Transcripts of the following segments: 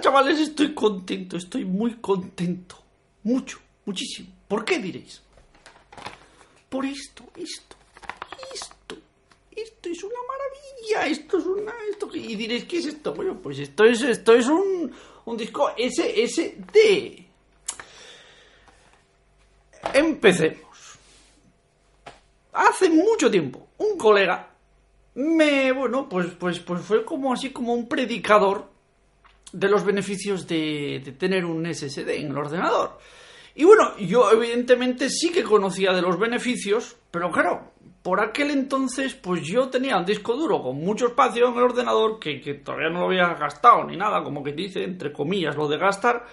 chavales? Estoy contento, estoy muy contento. Mucho, muchísimo. ¿Por qué diréis? Por esto, esto, esto. Esto es una maravilla, esto es una... Esto, y diréis, ¿qué es esto? Bueno, pues esto es, esto es un, un disco SSD. Empecemos. Hace mucho tiempo, un colega me, bueno, pues, pues, pues fue como así como un predicador de los beneficios de, tener un SSD en el ordenador. Y bueno, yo evidentemente sí que conocía de los beneficios, pero claro, por aquel entonces pues yo tenía un disco duro con mucho espacio en el ordenador que, que todavía no lo había gastado ni nada, como que dice, entre comillas, lo de gastar.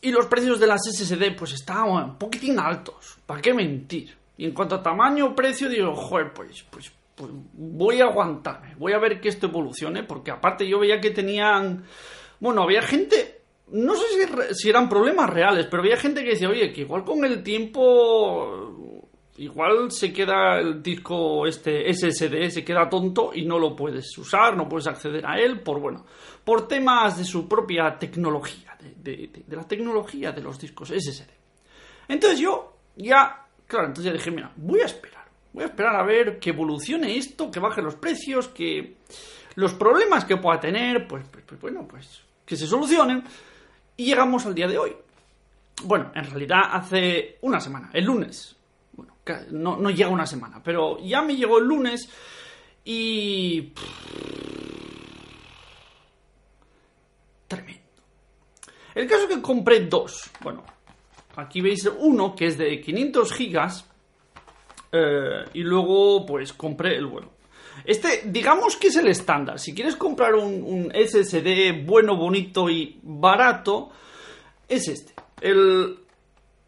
Y los precios de las SSD pues estaban un poquitín altos, ¿para qué mentir? Y en cuanto a tamaño precio, digo, joder, pues, pues, pues voy a aguantarme, voy a ver que esto evolucione, porque aparte yo veía que tenían... Bueno, había gente no sé si, eran problemas reales, pero había gente que decía, oye, que igual con el tiempo, igual se queda el disco este SSD, se queda tonto y no lo puedes usar, no puedes acceder a él por, bueno, por temas de su propia tecnología, de, de la tecnología de los discos SSD. Entonces yo ya, claro, entonces ya dije, mira, voy a esperar, voy a esperar a ver que evolucione esto, que baje los precios, que los problemas que pueda tener, pues, pues, pues bueno, pues que se solucionen. Y llegamos al día de hoy. Bueno, en realidad hace una semana, el lunes. Bueno, no, no llega una semana, pero ya me llegó el lunes y... Tremendo. El caso es que compré dos. Bueno, aquí veis uno que es de 500 gigas. Eh, y luego, pues compré el bueno. Este, digamos que es el estándar. Si quieres comprar un, SSD bueno, bonito y barato, es este. El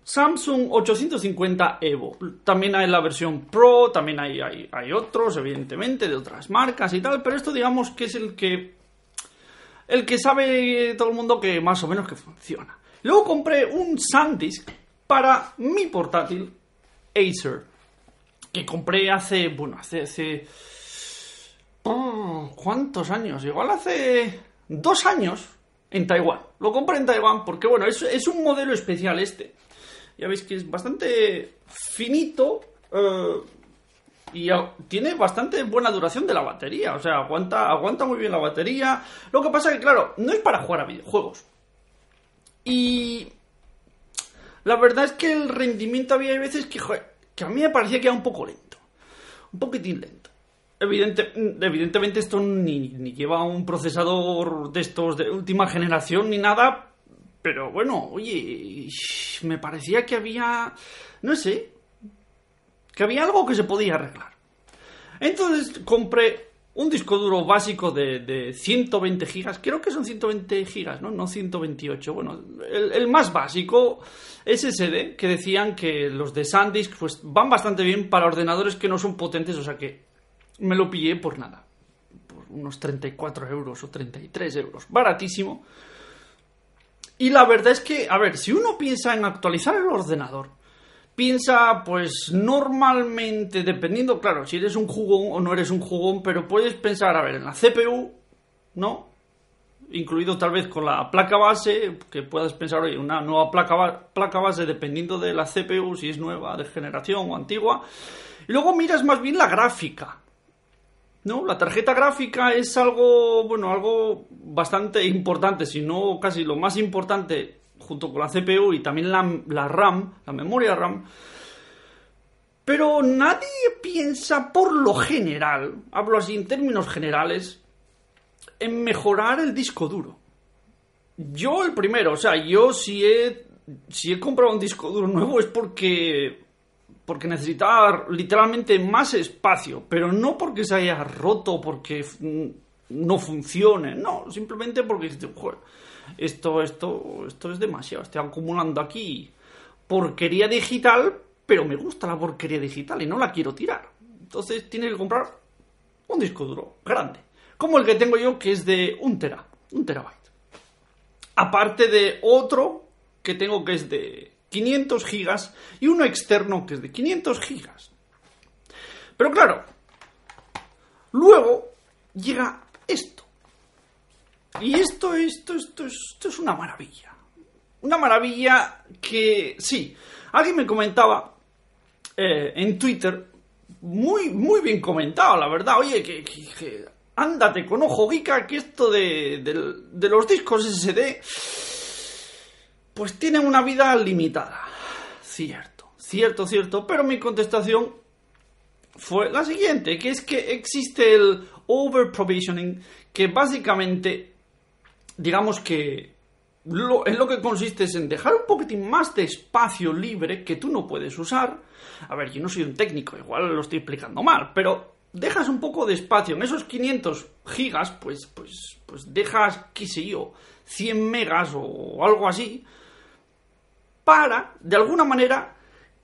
Samsung 850 Evo. También hay la versión Pro, también hay, hay, hay otros, evidentemente, de otras marcas y tal, pero esto digamos que es el que... El que sabe todo el mundo que más o menos que funciona. Luego compré un SanDisk para mi portátil Acer. Que compré hace, bueno, hace, hace ¿Cuántos años? Igual hace dos años en Taiwán. Lo compré en Taiwán porque, bueno, es, un modelo especial este. Ya veis que es bastante finito eh, y tiene bastante buena duración de la batería. O sea, aguanta, aguanta muy bien la batería. Lo que pasa que, claro, no es para jugar a videojuegos. Y la verdad es que el rendimiento había veces que, que a mí me parecía que era un poco lento. Un poquitín lento. Evidente, evidentemente esto ni, ni, lleva un procesador de estos de última generación ni nada, pero bueno, oye, me parecía que había, no sé, que había algo que se podía arreglar. Entonces compré un disco duro básico de, de 120 gigas, creo que son 120 gigas, ¿no? No 128, bueno, el, más básico, SSD, que decían que los de SanDisk pues van bastante bien para ordenadores que no son potentes, o sea que me lo pillé por nada. Por unos 34 euros o 33 euros. Baratísimo. Y la verdad es que, a ver, si uno piensa en actualizar el ordenador, piensa, pues normalmente, dependiendo, claro, si eres un jugón o no eres un jugón, pero puedes pensar, a ver, en la CPU, ¿no? Incluido tal vez con la placa base, que puedas pensar, oye, una nueva placa, placa base dependiendo de la CPU, si es nueva, de generación o antigua. Y luego miras más bien la gráfica. ¿no? La tarjeta gráfica es algo, bueno, algo bastante importante, si no casi lo más importante junto con la CPU y también la, RAM, la memoria RAM. Pero nadie piensa por lo general, hablo así en términos generales, en mejorar el disco duro. Yo el primero, o sea, yo si he, si he comprado un disco duro nuevo es porque porque necesitaba literalmente más espacio, pero no porque se haya roto, porque no funcione, no, simplemente porque esto, esto, esto es demasiado, estoy acumulando aquí porquería digital, pero me gusta la porquería digital y no la quiero tirar. Entonces tienes que comprar un disco duro grande, como el que tengo yo, que es de un tera, un terabyte. Aparte de otro que tengo que es de 500 gigas y uno externo que es de 500 gigas. Pero claro, luego llega esto. Y esto, esto, esto, esto es una maravilla. Una maravilla que, sí, alguien me comentaba eh, en Twitter, muy, muy bien comentado, la verdad, oye, que, ándate con ojo Gica, que esto de, de los discos SSD, pues tienen una vida limitada. Cierto, cierto, cierto, pero mi contestación fue la siguiente, que es que existe el over provisioning, que básicamente, digamos que lo, en lo que consiste es en dejar un poquitín más de espacio libre que tú no puedes usar. A ver, yo no soy un técnico, igual lo estoy explicando mal, pero dejas un poco de espacio. En esos 500 gigas, pues, pues, pues dejas, qué sé yo, 100 megas o algo así, para, de alguna manera,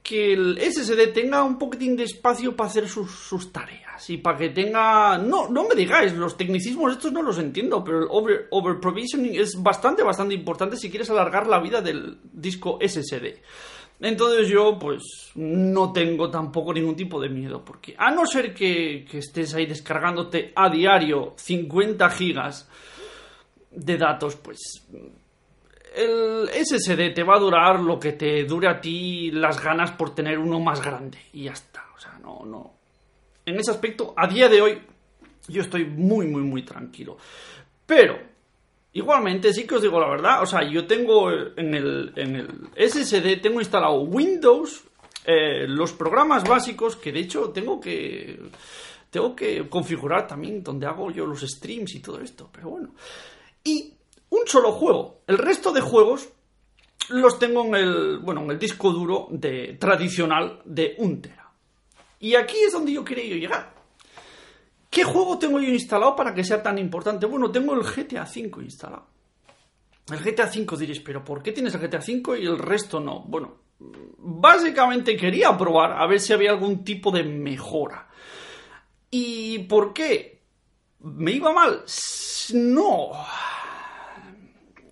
que el SSD tenga un poquitín de espacio para hacer sus, tareas y para que tenga... No, no me digáis, los tecnicismos estos no los entiendo, pero el over, provisioning es bastante, bastante importante si quieres alargar la vida del disco SSD. Entonces yo pues no tengo tampoco ningún tipo de miedo, porque a no ser que, que estés ahí descargándote a diario 50 gigas de datos, pues el SSD te va a durar lo que te dure a ti las ganas por tener uno más grande. Y ya está. O sea, no, no. En ese aspecto, a día de hoy, yo estoy muy, muy, muy tranquilo. Pero, igualmente, sí que os digo la verdad. O sea, yo tengo en el, en el SSD, tengo instalado Windows, eh, los programas básicos, que de hecho tengo que. Tengo que configurar también donde hago yo los streams y todo esto. Pero bueno. Y un solo juego. El resto de juegos los tengo en el, bueno, en el disco duro de, tradicional de un tera. Y aquí es donde yo quería llegar. ¿Qué juego tengo yo instalado para que sea tan importante? Bueno, tengo el GTA V instalado. El GTA V diréis, pero ¿por qué tienes el GTA V y el resto no? Bueno, básicamente quería probar a ver si había algún tipo de mejora. ¿Y por qué? ¿Me iba mal? No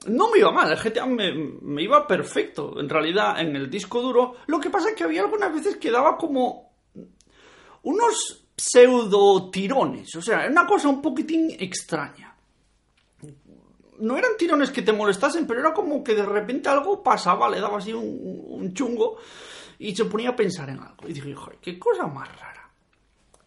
no me iba mal, el GTA me, iba perfecto, en realidad, en el disco duro. Lo que pasa es que había algunas veces que daba como unos pseudo tirones, o sea, una cosa un poquitín extraña. No eran tirones que te molestasen, pero era como que de repente algo pasaba, le daba así un, chungo y se ponía a pensar en algo. Y dije, joder, qué cosa más rara.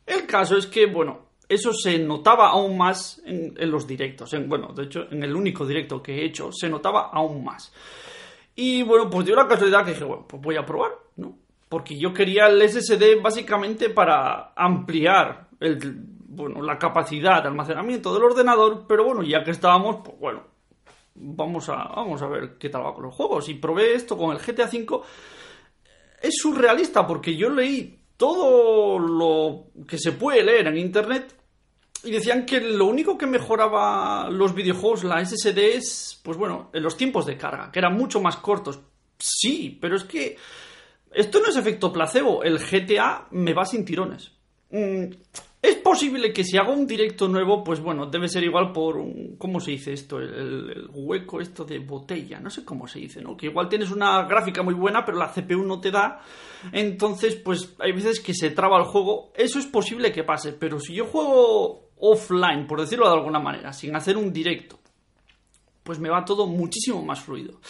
El caso es que, bueno, eso se notaba aún más en, los directos. En, bueno, de hecho, en el único directo que he hecho, se notaba aún más. Y bueno, pues dio la casualidad que dije, bueno, pues voy a probar, ¿no? Porque yo quería el SSD básicamente para ampliar el, bueno, la capacidad de almacenamiento del ordenador, pero bueno, ya que estábamos, pues bueno, vamos a, vamos a ver qué tal va con los juegos. Y probé esto con el GTA V. Es surrealista porque yo leí todo lo que se puede leer en internet y decían que lo único que mejoraba los videojuegos, la SSD, es, pues bueno, en los tiempos de carga, que eran mucho más cortos. Sí, pero es que esto no es efecto placebo. El GTA me va sin tirones. Es posible que si hago un directo nuevo, pues bueno, debe ser igual por un, ¿cómo se dice esto? El, hueco esto de botella, no sé cómo se dice, ¿no? Que igual tienes una gráfica muy buena, pero la CPU no te da, entonces pues hay veces que se traba el juego, eso es posible que pase, pero si yo juego offline, por decirlo de alguna manera, sin hacer un directo, pues me va todo muchísimo más fluido.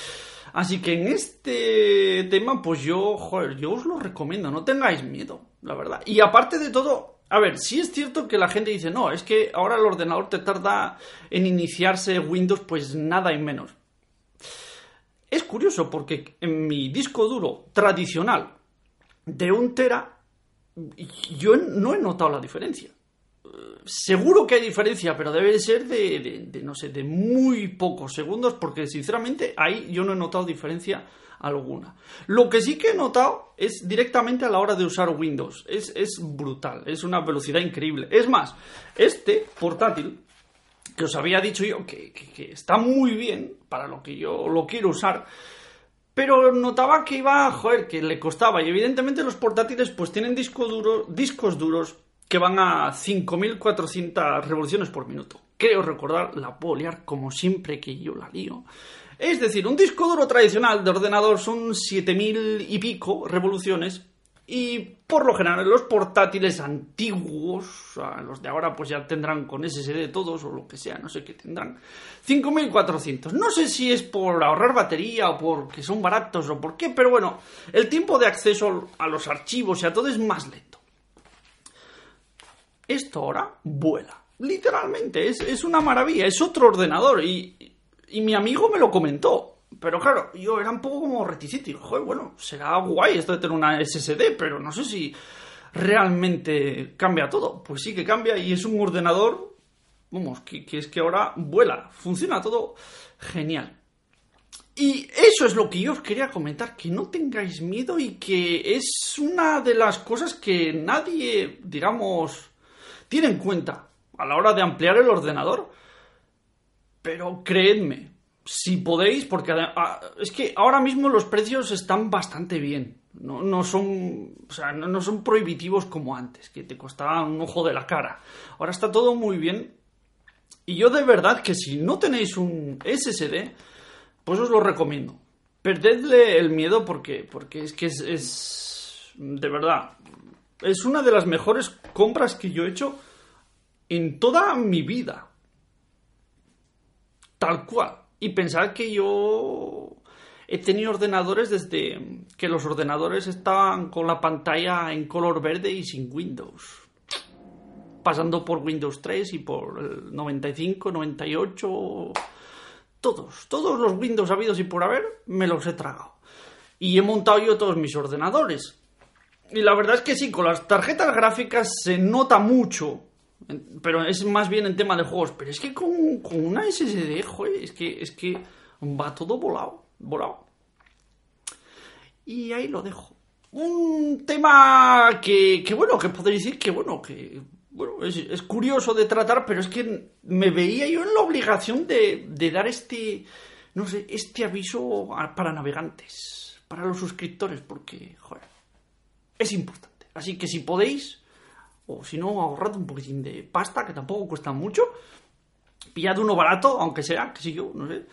Así que en este tema, pues yo, joder, yo os lo recomiendo, no tengáis miedo, la verdad. Y aparte de todo, a ver, sí es cierto que la gente dice, no, es que ahora el ordenador te tarda en iniciarse Windows pues nada y menos. Es curioso porque en mi disco duro tradicional de un tera yo no he notado la diferencia. Seguro que hay diferencia, pero debe ser de, de no sé, de muy pocos segundos porque sinceramente ahí yo no he notado diferencia alguna. Lo que sí que he notado es directamente a la hora de usar Windows. Es, brutal, es una velocidad increíble. Es más, este portátil, que os había dicho yo que, está muy bien para lo que yo lo quiero usar, pero notaba que iba, joder, que le costaba. Y evidentemente los portátiles pues tienen disco duro, discos duros que van a 5400 revoluciones por minuto. Creo recordar, la puedo liar como siempre que yo la lío. Es decir, un disco duro tradicional de ordenador son 7000 y pico revoluciones Y por lo general los portátiles antiguos, los de ahora pues ya tendrán con SSD todos o lo que sea, no sé qué tendrán. 5400. No sé si es por ahorrar batería o porque son baratos o por qué, pero bueno, el tiempo de acceso a los archivos y a todo es más lento. Esto ahora vuela. Literalmente, es, es una maravilla, es otro ordenador y, y mi amigo me lo comentó. Pero claro, yo era un poco como reticente. Y joder, bueno, será guay esto de tener una SSD, pero no sé si realmente cambia todo. Pues sí que cambia y es un ordenador, vamos, que, que es que ahora vuela, funciona todo genial. Y eso es lo que yo os quería comentar, que no tengáis miedo y que es una de las cosas que nadie, digamos, tiene en cuenta a la hora de ampliar el ordenador. Pero creedme, si podéis, porque es que ahora mismo los precios están bastante bien. No, son, o sea, no, son prohibitivos como antes, que te costaban un ojo de la cara. Ahora está todo muy bien. Y yo de verdad que si no tenéis un SSD, pues os lo recomiendo. Perdedle el miedo porque, porque es que es, es de verdad, es una de las mejores compras que yo he hecho en toda mi vida. Tal cual. Y pensad que yo he tenido ordenadores desde que los ordenadores estaban con la pantalla en color verde y sin Windows. Pasando por Windows 3 y por el 95, 98. Todos, todos los Windows habidos y por haber, me los he tragado. Y he montado yo todos mis ordenadores. Y la verdad es que sí, con las tarjetas gráficas se nota mucho pero es más bien en tema de juegos. Pero es que con, una SSD, joder, es que, es que va todo volado, volado. Y ahí lo dejo. Un tema que, que bueno, que podéis decir que, bueno, que bueno, es, curioso de tratar, pero es que me veía yo en la obligación de, de dar este, no sé, este aviso para navegantes, para los suscriptores, porque, joder, es importante. Así que si podéis, o si no, ahorrad un poquitín de pasta, que tampoco cuesta mucho. Pillad uno barato, aunque sea, que sé yo, no sé.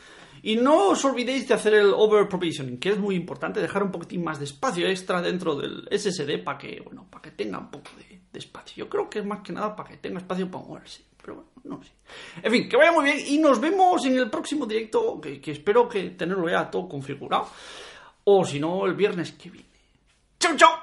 Y no os olvidéis de hacer el over provisioning, que es muy importante, dejar un poquitín más de espacio extra dentro del SSD para que, bueno, para que tenga un poco de, espacio. Yo creo que es más que nada para que tenga espacio para moverse. Pero bueno, no sé. En fin, que vaya muy bien y nos vemos en el próximo directo, que, que espero que tenerlo ya todo configurado. O si no, el viernes que viene. ¡Chao, chao!